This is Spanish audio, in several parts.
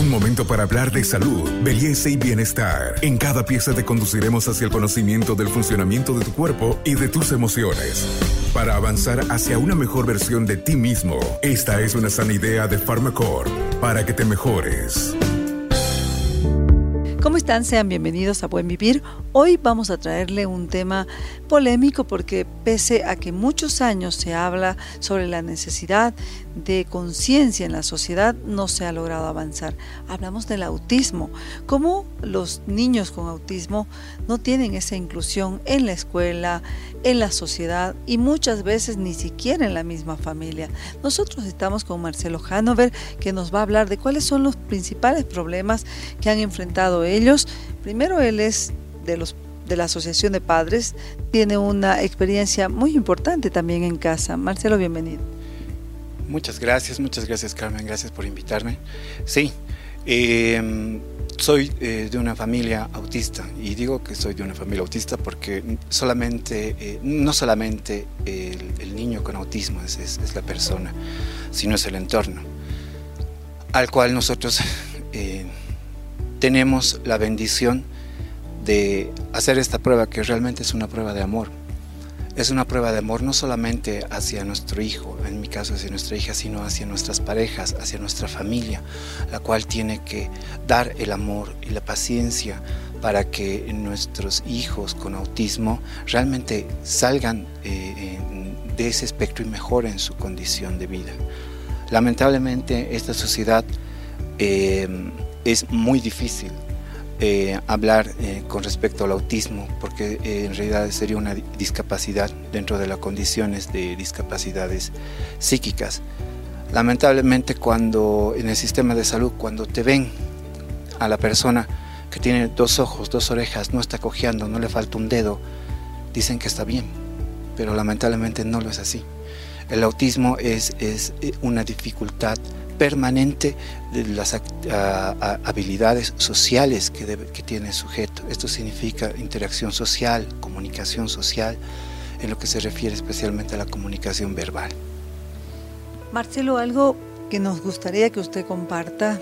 Un momento para hablar de salud, belleza y bienestar. En cada pieza te conduciremos hacia el conocimiento del funcionamiento de tu cuerpo y de tus emociones. Para avanzar hacia una mejor versión de ti mismo, esta es una sana idea de Pharmacore para que te mejores. ¿Cómo están? Sean bienvenidos a Buen Vivir. Hoy vamos a traerle un tema polémico porque pese a que muchos años se habla sobre la necesidad de conciencia en la sociedad, no se ha logrado avanzar. Hablamos del autismo, cómo los niños con autismo no tienen esa inclusión en la escuela, en la sociedad y muchas veces ni siquiera en la misma familia. Nosotros estamos con Marcelo Hanover que nos va a hablar de cuáles son los principales problemas que han enfrentado ellos. Primero él es de los de la Asociación de Padres, tiene una experiencia muy importante también en casa. Marcelo, bienvenido. Muchas gracias, muchas gracias Carmen, gracias por invitarme. Sí, em, soy eh, de una familia autista y digo que soy de una familia autista porque solamente, eh, no solamente el, niño con autismo es, es, la persona, sino es el entorno al cual nosotros eh, tenemos la bendición de hacer esta prueba que realmente es una prueba de amor. Es una prueba de amor no solamente hacia nuestro hijo, en mi caso hacia nuestra hija, sino hacia nuestras parejas, hacia nuestra familia, la cual tiene que dar el amor y la paciencia para que nuestros hijos con autismo realmente salgan eh, de ese espectro y mejoren su condición de vida. Lamentablemente esta sociedad eh, es muy difícil eh, hablar eh, con respecto al autismo, porque eh, en realidad sería una discapacidad dentro de las condiciones de discapacidades psíquicas. Lamentablemente cuando en el sistema de salud, cuando te ven a la persona que tiene dos ojos, dos orejas, no está cojeando, no le falta un dedo, dicen que está bien, pero lamentablemente no lo es así. El autismo es, es una dificultad permanente de las habilidades sociales que, que tiene el sujeto. Esto significa interacción social, comunicación social, en lo que se refiere especialmente a la comunicación verbal. Marcelo, algo que nos gustaría que usted comparta,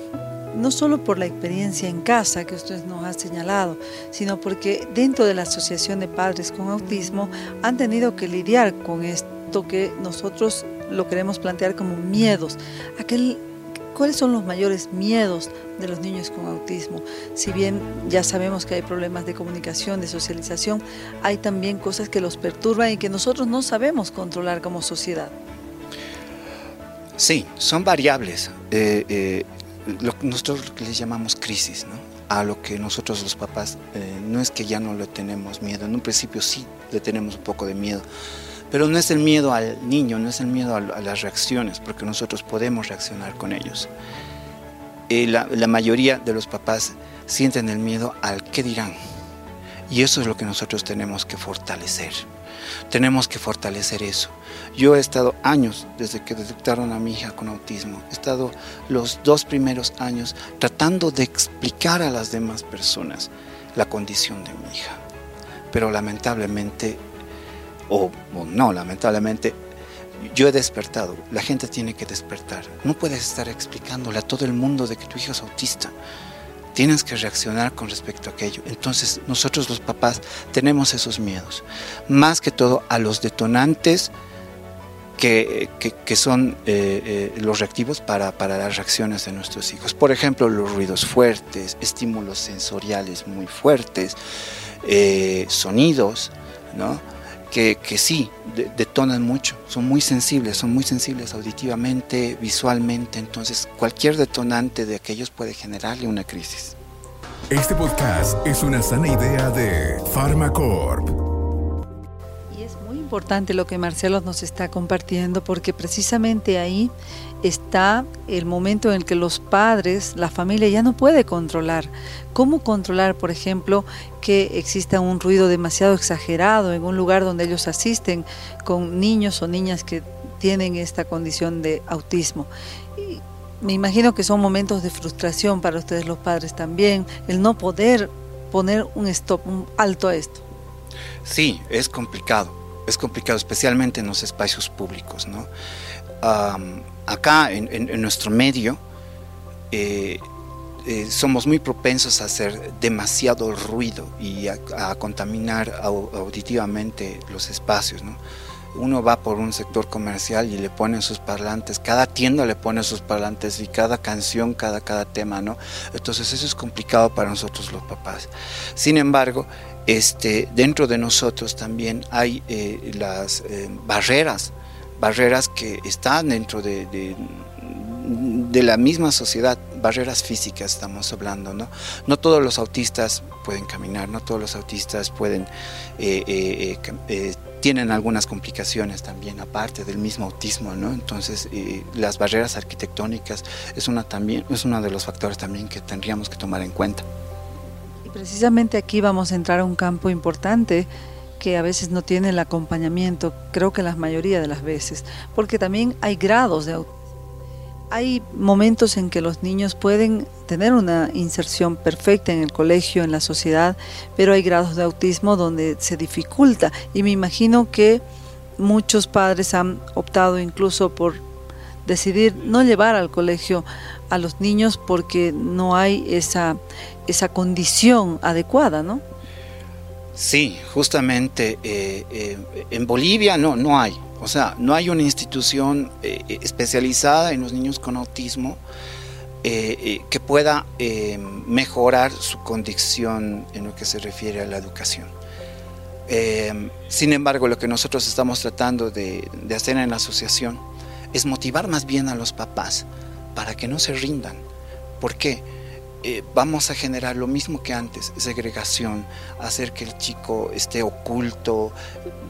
no solo por la experiencia en casa que usted nos ha señalado, sino porque dentro de la Asociación de Padres con Autismo han tenido que lidiar con esto que nosotros lo queremos plantear como miedos, aquel ¿Cuáles son los mayores miedos de los niños con autismo? Si bien ya sabemos que hay problemas de comunicación, de socialización, hay también cosas que los perturban y que nosotros no sabemos controlar como sociedad. Sí, son variables. Eh, eh, lo nosotros les llamamos crisis, ¿no? A lo que nosotros los papás, eh, no es que ya no le tenemos miedo, en un principio sí le tenemos un poco de miedo, pero no es el miedo al niño, no es el miedo a, las reacciones, porque nosotros podemos reaccionar con ellos. Eh, la, la, mayoría de los papás sienten el miedo al qué dirán. Y eso es lo que nosotros tenemos que fortalecer. Tenemos que fortalecer eso. Yo he estado años desde que detectaron a mi hija con autismo. He estado los dos primeros años tratando de explicar a las demás personas la condición de mi hija. Pero lamentablemente o, no, lamentablemente, yo he despertado, la gente tiene que despertar. No puedes estar explicándole a todo el mundo de que tu hijo es autista. Tienes que reaccionar con respecto a aquello. Entonces nosotros los papás tenemos esos miedos. Más que todo a los detonantes que, son eh, eh, los reactivos para, para, las reacciones de nuestros hijos. Por ejemplo, los ruidos fuertes, estímulos sensoriales muy fuertes, eh, sonidos, ¿no? Que, sí detonan mucho, son muy sensibles, son muy sensibles auditivamente, visualmente, entonces cualquier detonante de aquellos puede generarle una crisis. Este podcast es una sana idea de Pharmacorp. Y importante lo que Marcelo nos está compartiendo porque precisamente ahí está el momento en el que los padres, la familia ya no puede controlar. ¿Cómo controlar, por ejemplo, que exista un ruido demasiado exagerado en un lugar donde ellos asisten con niños o niñas que tienen esta condición de autismo? me imagino que son momentos de frustración para ustedes los padres también, el no poder poner un stop, un alto a esto. Sí, es complicado, es complicado especialmente en los espacios públicos, ¿no? acá en, nuestro medio, eh, eh, somos muy propensos a hacer demasiado ruido y a, contaminar auditivamente los espacios. Uno va por un sector comercial y le ponen sus parlantes, cada tienda le pone sus parlantes y cada canción, cada, cada tema, ¿no? Entonces eso es complicado para nosotros los papás. Sin embargo, este, dentro de nosotros también hay eh, las eh, barreras, barreras que están dentro de de la misma sociedad, barreras físicas estamos hablando, ¿no? No todos los autistas pueden caminar, no todos los autistas pueden, eh, eh, tienen algunas complicaciones también, aparte del mismo autismo, ¿no? Entonces, las barreras arquitectónicas es, una también, es uno de los factores también que tendríamos que tomar en cuenta. Y precisamente aquí vamos a entrar a un campo importante que a veces no tiene el acompañamiento, creo que la mayoría de las veces, porque también hay grados de autismo hay momentos en que los niños pueden tener una inserción perfecta en el colegio, en la sociedad, pero hay grados de autismo donde se dificulta y me imagino que muchos padres han optado incluso por decidir no llevar al colegio a los niños porque no hay esa, esa condición adecuada, ¿no? Sí, justamente eh, eh, en Bolivia no, no hay. O sea, no hay una institución eh, especializada en los niños con autismo que pueda mejorar su condición en lo que se refiere a la educación. sin embargo, lo que nosotros estamos tratando de, de hacer en la asociación es motivar más bien a los papás para que no se rindan. ¿Por qué? Eh, vamos a generar lo mismo que antes, segregación, hacer que el chico esté oculto,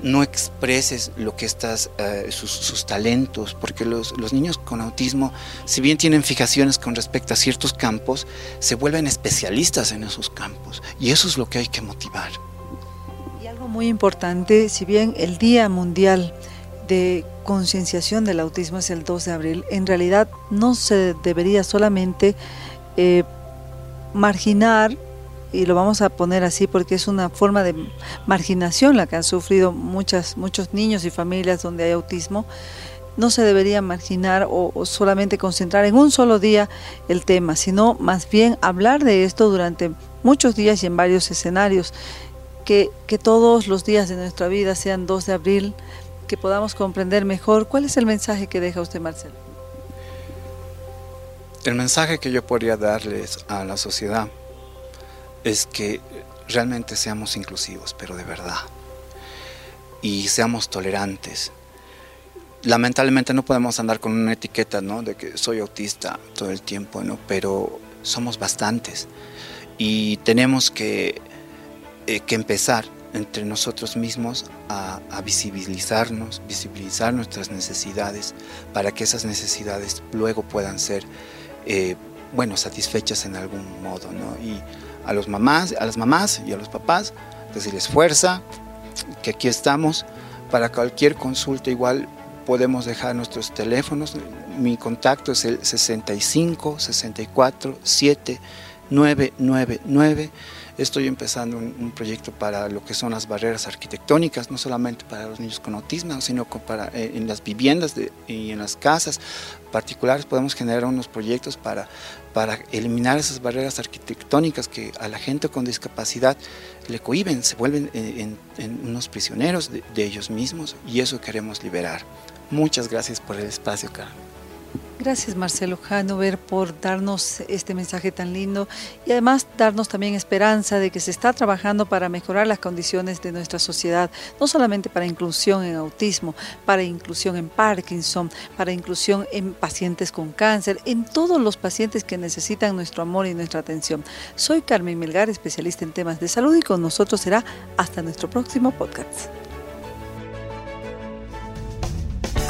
no expreses lo que estás, eh, sus, talentos, porque los, los, niños con autismo, si bien tienen fijaciones con respecto a ciertos campos, se vuelven especialistas en esos campos y eso es lo que hay que motivar. Y algo muy importante, si bien el Día Mundial de concienciación del autismo es el 2 de abril, en realidad no se debería solamente eh, marginar, y lo vamos a poner así porque es una forma de marginación la que han sufrido muchas, muchos niños y familias donde hay autismo, no se debería marginar o, solamente concentrar en un solo día el tema, sino más bien hablar de esto durante muchos días y en varios escenarios, que, que todos los días de nuestra vida sean 2 de abril, que podamos comprender mejor. ¿Cuál es el mensaje que deja usted, Marcelo? El mensaje que yo podría darles a la sociedad es que realmente seamos inclusivos, pero de verdad. Y seamos tolerantes. Lamentablemente no podemos andar con una etiqueta, ¿no? De que soy autista todo el tiempo, ¿no? Pero somos bastantes. Y tenemos que, eh, que empezar entre nosotros mismos a, a, visibilizarnos, visibilizar nuestras necesidades para que esas necesidades luego puedan ser eh, bueno, satisfechas en algún modo, ¿no? Y a los mamás, a las mamás y a los papás, decirles fuerza, que aquí estamos para cualquier consulta igual podemos dejar nuestros teléfonos. Mi contacto es el 65 64 7 999 Estoy empezando un, proyecto para lo que son las barreras arquitectónicas, no solamente para los niños con autismo, sino eh, en las viviendas y en las casas particulares podemos generar unos proyectos para, para eliminar esas barreras arquitectónicas que a la gente con discapacidad le cohiben, se vuelven eh, unos prisioneros de, de ellos mismos y eso queremos liberar. Muchas gracias por el espacio, Carmen. Gracias Marcelo Hanover por darnos este mensaje tan lindo y además darnos también esperanza de que se está trabajando para mejorar las condiciones de nuestra sociedad, no solamente para inclusión en autismo, para inclusión en Parkinson, para inclusión en pacientes con cáncer, en todos los pacientes que necesitan nuestro amor y nuestra atención. Soy Carmen Melgar, especialista en temas de salud y con nosotros será hasta nuestro próximo podcast.